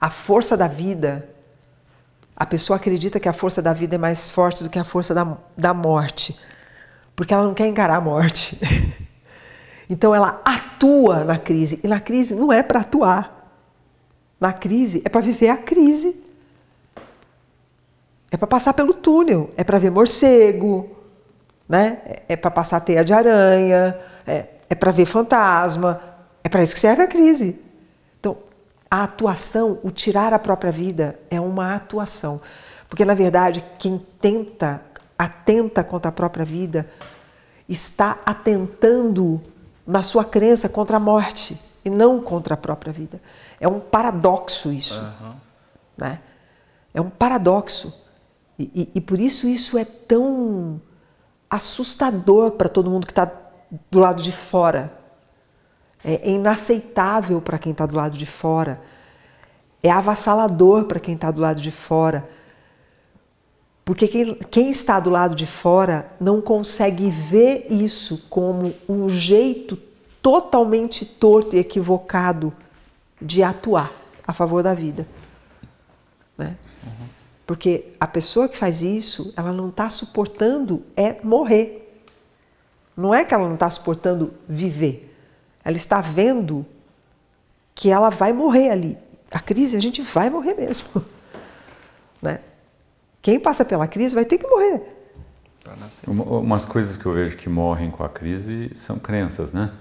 A força da vida, A pessoa acredita que a força da vida é mais forte do que a força da, da morte, porque ela não quer encarar a morte. Então ela atua na crise, e na crise não é para atuar. Na crise é para viver a crise. É para passar pelo túnel, é para ver morcego, né? É para passar teia de aranha, é, é para ver fantasma. É para isso que serve a crise. Então, a atuação, o tirar a própria vida, é uma atuação. Porque, na verdade, quem tenta, atenta contra a própria vida, está atentando na sua crença contra a morte e não contra a própria vida. É um paradoxo isso. Uhum. Né? É um paradoxo. E, e, e por isso isso é tão assustador para todo mundo que está do lado de fora. É inaceitável para quem está do lado de fora. É avassalador para quem está do lado de fora. Porque quem, quem, está do lado de fora não consegue ver isso como um jeito totalmente torto e equivocado de atuar a favor da vida. Né? Uhum. Porque a pessoa que faz isso, ela não está suportando é morrer. Não é que ela não está suportando viver. Ela está vendo que ela vai morrer ali. A crise, a gente vai morrer mesmo. Né? Quem passa pela crise vai ter que morrer. Uma, umas coisas que eu vejo que morrem com a crise são crenças, né?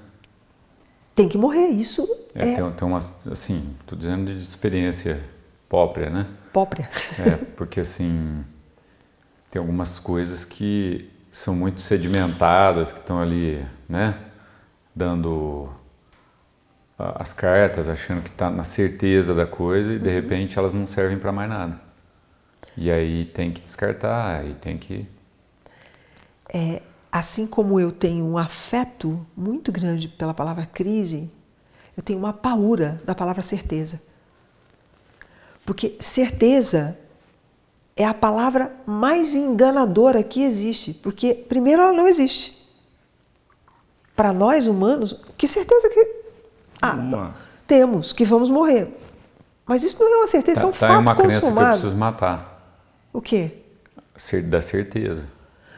Tem que morrer, isso é. é... Tem, tem umas, assim, estou dizendo de experiência própria, né? Própria. É, porque assim, tem algumas coisas que são muito sedimentadas, que estão ali, né? Dando as cartas, achando que está na certeza da coisa e de uhum. repente elas não servem para mais nada. E aí tem que descartar, e tem que. É, assim como eu tenho um afeto muito grande pela palavra crise, eu tenho uma paura da palavra certeza. Porque certeza é a palavra mais enganadora que existe, porque primeiro ela não existe. Para nós humanos, que certeza que ah, temos que vamos morrer. Mas isso não é uma certeza, tá, é um tá fato uma consumado. que eu preciso matar. O quê? Da certeza.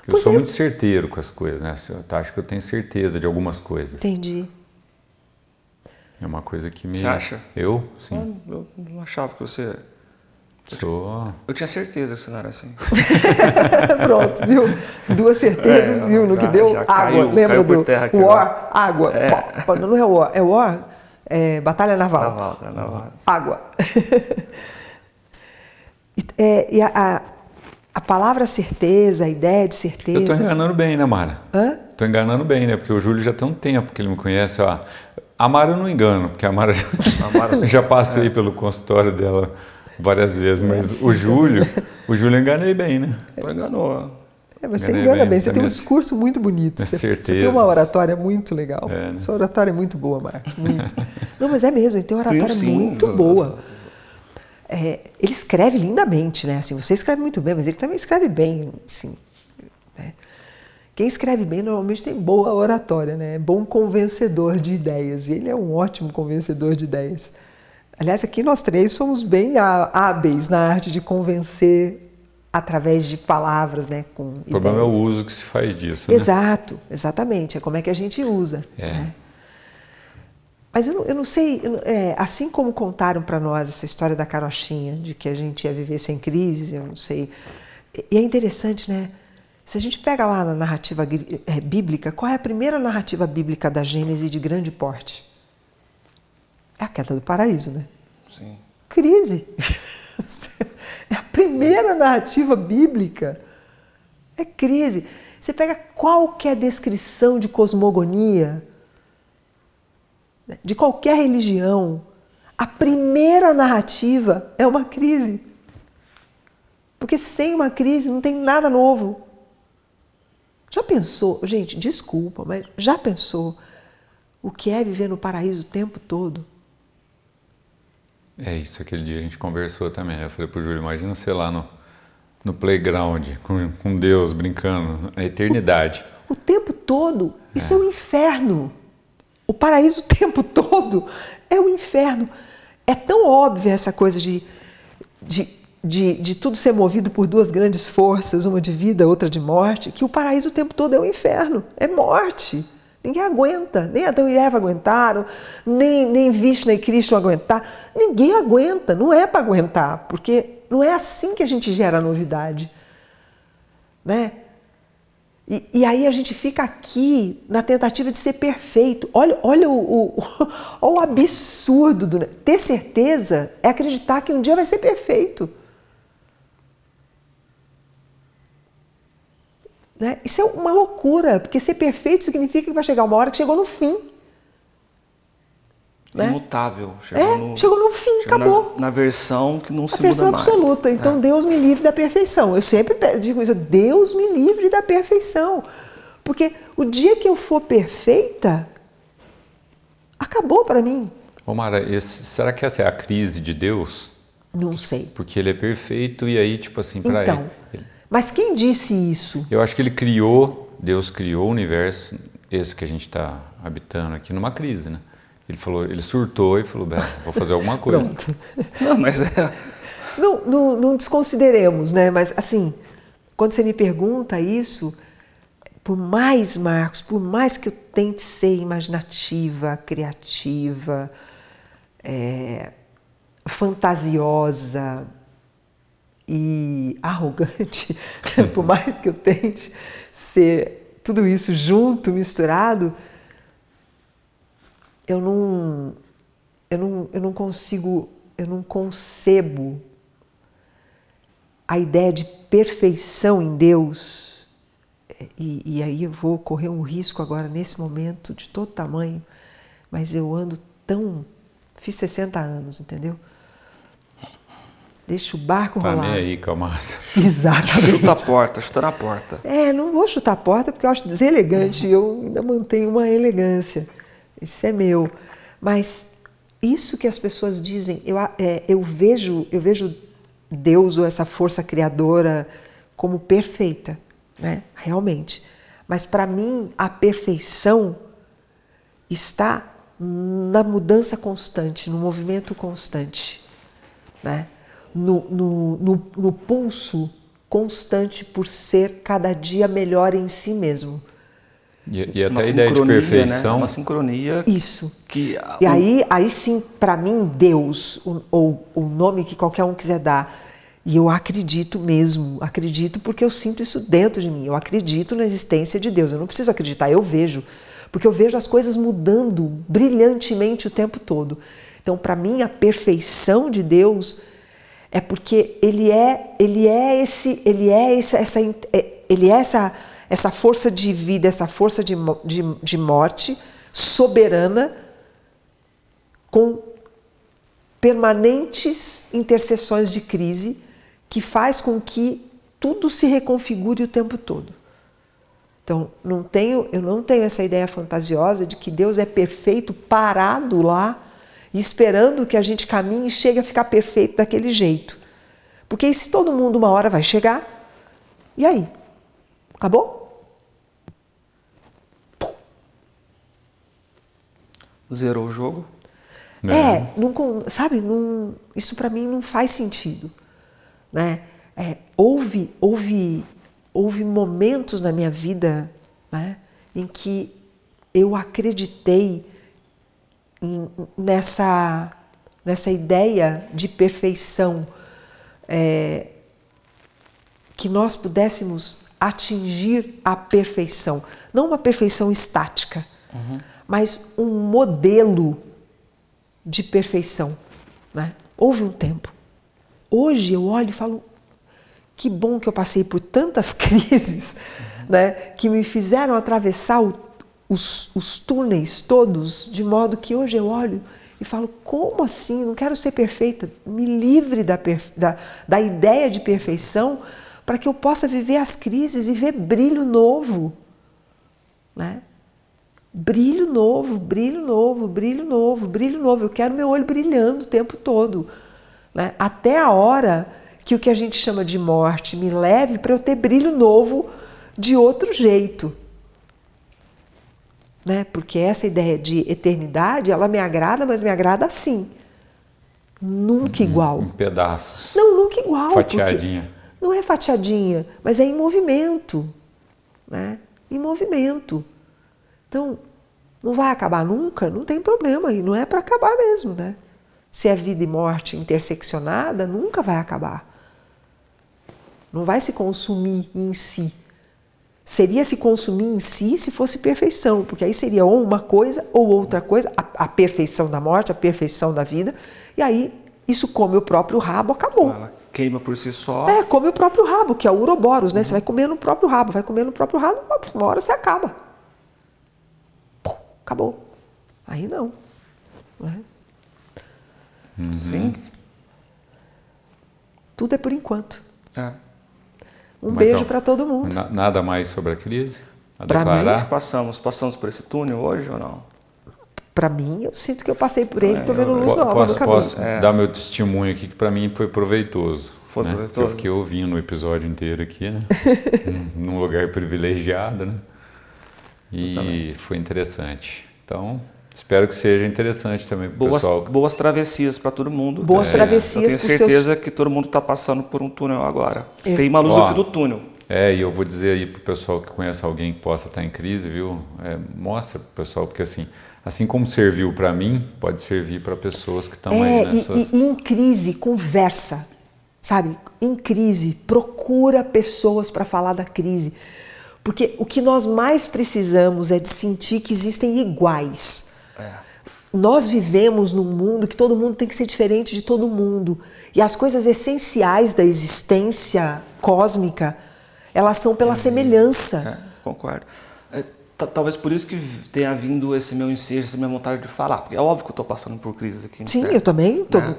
Eu pois sou é. muito certeiro com as coisas, né? Eu acho que eu tenho certeza de algumas coisas. Entendi. É uma coisa que me. Você acha? Eu? Sim. Eu, eu não achava que você. Sou. Eu tinha certeza que você não era assim. Pronto, viu? Duas certezas, é, viu? No já, que deu água. Caiu, Lembra caiu do aqui, War? Água. É. Pô, não é War, é War? É Batalha Naval. Naval, é naval. Água. é, e a, a, a, palavra certeza, a ideia de certeza. Eu estou enganando bem, né, Mara? Hã? Estou enganando bem, né? Porque o Júlio já tem um tempo que ele me conhece. Ó. A Mara eu não engano, porque a Mara já, a Mara, já passei é. pelo consultório dela várias vezes, mas é, o Júlio, o Júlio eu enganei bem, né? É. Enganou. É, você enganei engana bem, bem. você tem um discurso muito bonito. Você, você, tem uma oratória muito legal. É, né? Sua oratória é muito boa, Marcos, muito. não, mas é mesmo, ele tem uma oratória sim, muito boa. É, ele escreve lindamente, né? Assim, você escreve muito bem, mas ele também escreve bem, sim. Quem escreve bem normalmente tem boa oratória, né? É bom convencedor de ideias. E ele é um ótimo convencedor de ideias. Aliás, aqui nós três somos bem hábeis na arte de convencer através de palavras, né? Com o ideias. problema é o uso que se faz disso. Né? Exato, exatamente. É como é que a gente usa. É. Né? Mas eu não, eu não sei, eu, é, assim como contaram para nós essa história da carochinha, de que a gente ia viver sem crises, eu não sei. E é interessante, né? Se a gente pega lá na narrativa é, bíblica, qual é a primeira narrativa bíblica da Gênese de grande porte? É a queda do paraíso, né? Sim. Crise. É a primeira narrativa bíblica. É crise. Você pega qualquer descrição de cosmogonia, de qualquer religião, a primeira narrativa é uma crise. Porque sem uma crise não tem nada novo. Já pensou, gente, desculpa, mas já pensou o que é viver no paraíso o tempo todo? É isso, aquele dia a gente conversou também. Eu falei pro Júlio, imagina você lá no, no playground, com, com Deus, brincando, a eternidade. O, o tempo todo, isso é. é um inferno. O paraíso o tempo todo é o um inferno. É tão óbvia essa coisa de, de de, de tudo ser movido por duas grandes forças, uma de vida, outra de morte, que o paraíso o tempo todo é o inferno, é morte. Ninguém aguenta, nem Adão e Eva aguentaram, nem, nem Vishnu e Krishna aguentar. Ninguém aguenta, não é para aguentar, porque não é assim que a gente gera novidade. Né? E, e, aí a gente fica aqui na tentativa de ser perfeito. Olha, olha o, o, o, o absurdo do. Ter certeza é acreditar que um dia vai ser perfeito. Né? Isso é uma loucura, porque ser perfeito significa que vai chegar uma hora que chegou no fim. Né? Imutável. Chegou é, no, chegou no fim, chegou acabou. Na, na, versão que não a se versão muda mais. absoluta. Então, é. Deus me livre da perfeição. Eu sempre digo isso, Deus me livre da perfeição. Porque o dia que eu for perfeita, acabou para mim. Omara, esse, será que essa é a crise de Deus? Não sei. Porque ele é perfeito e aí, tipo assim, para então, ele, ele mas quem disse isso? Eu acho que ele criou, Deus criou o universo, esse que a gente está habitando aqui, numa crise, né? Ele falou, ele surtou e falou, vou fazer alguma coisa. Pronto. Não, mas é... não, não, não desconsideremos, né? Mas assim, quando você me pergunta isso, por mais, Marcos, por mais que eu tente ser imaginativa, criativa, é, fantasiosa, e arrogante, por mais que eu tente ser tudo isso junto, misturado, eu não, eu não, eu não consigo, eu não concebo a ideia de perfeição em Deus. E, e aí eu vou correr um risco agora nesse momento de todo tamanho, mas eu ando tão. Fiz 60 anos, entendeu? Deixa o barco tá rolar. nem aí, Calmaça. Exatamente. Chuta a porta, chuta na porta. É, não vou chutar a porta porque eu acho deselegante e eu ainda mantenho uma elegância. Isso é meu. Mas isso que as pessoas dizem, eu, é, eu, vejo, eu vejo Deus ou essa força criadora como perfeita, né? realmente. Mas para mim, a perfeição está na mudança constante, no movimento constante. Né? No, no, no, no pulso constante por ser cada dia melhor em si mesmo. E, e até a ideia de né? perfeição. Né? Uma sincronia. Isso. Que, e aí, aí sim, para mim, Deus, ou o nome que qualquer um quiser dar, e eu acredito mesmo, acredito porque eu sinto isso dentro de mim. Eu acredito na existência de Deus. Eu não preciso acreditar, eu vejo. Porque eu vejo as coisas mudando brilhantemente o tempo todo. Então, para mim, a perfeição de Deus é porque ele é ele é esse ele é essa, essa é, ele é essa essa força de vida essa força de, de, de morte soberana com permanentes interseções de crise que faz com que tudo se reconfigure o tempo todo. Então, não tenho, eu não tenho essa ideia fantasiosa de que Deus é perfeito parado lá esperando que a gente caminhe e chegue a ficar perfeito daquele jeito. Porque se todo mundo uma hora vai chegar, e aí? Acabou? Zerou o jogo? É, é não, sabe, não, isso para mim não faz sentido. Né? É, houve, houve, houve momentos na minha vida né, em que eu acreditei nessa, nessa ideia de perfeição, é, que nós pudéssemos atingir a perfeição, não uma perfeição estática, uhum. mas um modelo de perfeição. Né? Houve um tempo. Hoje eu olho e falo, que bom que eu passei por tantas crises uhum. né, que me fizeram atravessar o os, os túneis todos, de modo que hoje eu olho e falo: como assim? Não quero ser perfeita. Me livre da, da, da ideia de perfeição para que eu possa viver as crises e ver brilho novo. Né? Brilho novo, brilho novo, brilho novo, brilho novo. Eu quero meu olho brilhando o tempo todo. Né? Até a hora que o que a gente chama de morte me leve para eu ter brilho novo de outro jeito né? Porque essa ideia de eternidade, ela me agrada, mas me agrada assim. Nunca igual. Em pedaços. Não, nunca igual. Fatiadinha. Não é fatiadinha, mas é em movimento. Né? Em movimento. Então, não vai acabar nunca? Não tem problema, e não é para acabar mesmo, né? Se é vida e morte interseccionada, nunca vai acabar. Não vai se consumir em si. Seria se consumir em si se fosse perfeição, porque aí seria ou uma coisa ou outra coisa, a, a perfeição da morte, a perfeição da vida, e aí isso come o próprio rabo, acabou. Ela queima por si só. É, come o próprio rabo, que é o uroboros, né? Você vai comer no próprio rabo, vai comer no próprio rabo, uma hora você acaba. Pum, acabou. Aí não. Né? Uhum. Sim. Tudo é por enquanto. É. Um Mas beijo para todo mundo. nada mais sobre a crise? Para mim, passamos, passamos por esse túnel hoje ou não? Para mim, eu sinto que eu passei por ele, estou é, vendo luz nova posso, no caminho. Posso é. dar meu testemunho aqui que para mim foi proveitoso. Foi né? proveitoso. Eu fiquei ouvindo o episódio inteiro aqui, né? Num lugar privilegiado, né? E foi interessante. Então, Espero que seja interessante também para o pessoal. Boas travessias para todo mundo. Boas é. travessias. Eu tenho certeza seus... que todo mundo está passando por um túnel agora. É. Tem uma luz Ó, no fim do túnel. É, e eu vou dizer aí para o pessoal que conhece alguém que possa estar tá em crise, viu? É, mostra para o pessoal, porque assim, assim como serviu para mim, pode servir para pessoas que estão é, aí nessas... E, e, em crise, conversa, sabe? Em crise, procura pessoas para falar da crise. Porque o que nós mais precisamos é de sentir que existem iguais é. Nós vivemos num mundo que todo mundo tem que ser diferente de todo mundo. E as coisas essenciais da existência cósmica, elas são pela semelhança. É, concordo. É, talvez por isso que tenha vindo esse meu ensejo, essa minha vontade de falar. Porque é óbvio que eu estou passando por crises aqui. Sim, eu também. Tô... Né?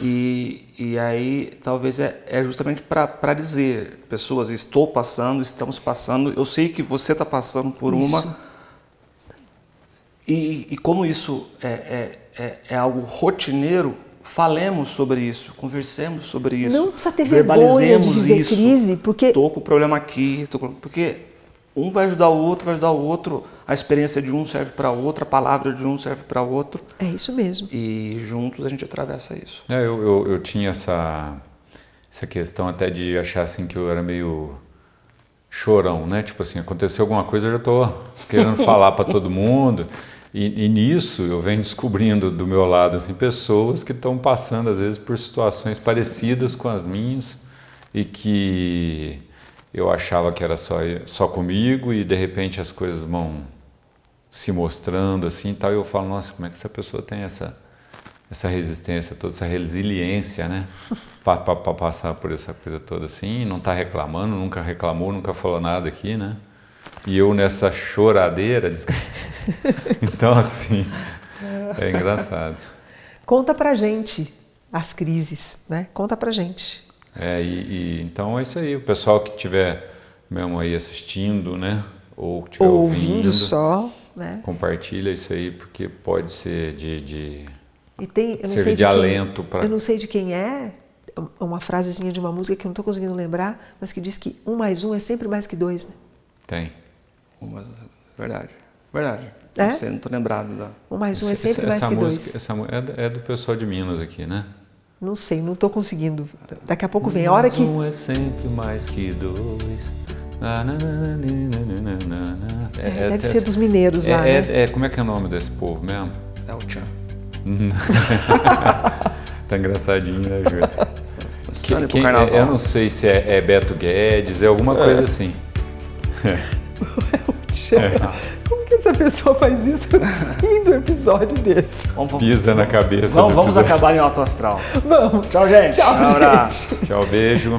E, e aí, talvez é, é justamente para dizer, pessoas, estou passando, estamos passando. Eu sei que você está passando por isso. uma e, e como isso é, é, é, é, algo rotineiro, falemos sobre isso, conversemos sobre isso. Não precisa ter vergonha de viver isso. crise, porque... Estou com problema aqui, com... porque um vai ajudar o outro, vai ajudar o outro, a experiência de um serve para o outro, a palavra de um serve para o outro. É isso mesmo. E juntos a gente atravessa isso. É, eu, eu, eu tinha essa, essa questão até de achar assim que eu era meio chorão, né? Tipo assim, aconteceu alguma coisa, eu já estou querendo falar para todo mundo. E, e, nisso eu venho descobrindo do meu lado assim, pessoas que estão passando às vezes por situações Sim. parecidas com as minhas e que eu achava que era só, só comigo e de repente as coisas vão se mostrando assim tal. E eu falo, nossa, como é que essa pessoa tem essa, essa resistência, toda essa resiliência, né? Para passar por essa coisa toda assim, não está reclamando, nunca reclamou, nunca falou nada aqui, né? E eu nessa choradeira. então, assim, é engraçado. Conta pra gente as crises, né? Conta pra gente. É, e, e então é isso aí. O pessoal que tiver mesmo aí assistindo, né? Ou que tiver ouvindo, ouvindo só, né? Compartilha isso aí, porque pode ser de, de e tem, eu não sei de, de alento para. Eu não sei de quem é, uma frasezinha de uma música que eu não estou conseguindo lembrar, mas que diz que um mais um é sempre mais que dois, né? Tem. Uma, verdade. Verdade. É? Não sei, não estou lembrado da. Um mais um é sempre essa, mais que música, dois. Essa é, é do pessoal de Minas aqui, né? Não sei, não estou conseguindo. Daqui a pouco vem. A hora que. Um é sempre mais que dois. É, é, deve ser dos mineiros lá, é, né? É, como é que é o nome desse povo mesmo? É o Tchan. tá engraçadinho, né, Júlio? Que, quem, eu não sei se é, Beto Guedes, é alguma coisa assim. É. Como que essa pessoa faz isso no episódio desse? Vamos, Pisa na cabeça. Vamos, vamos acabar em alto astral. Vamos. Tchau, gente. Tchau, um abraço. Tchau, beijo.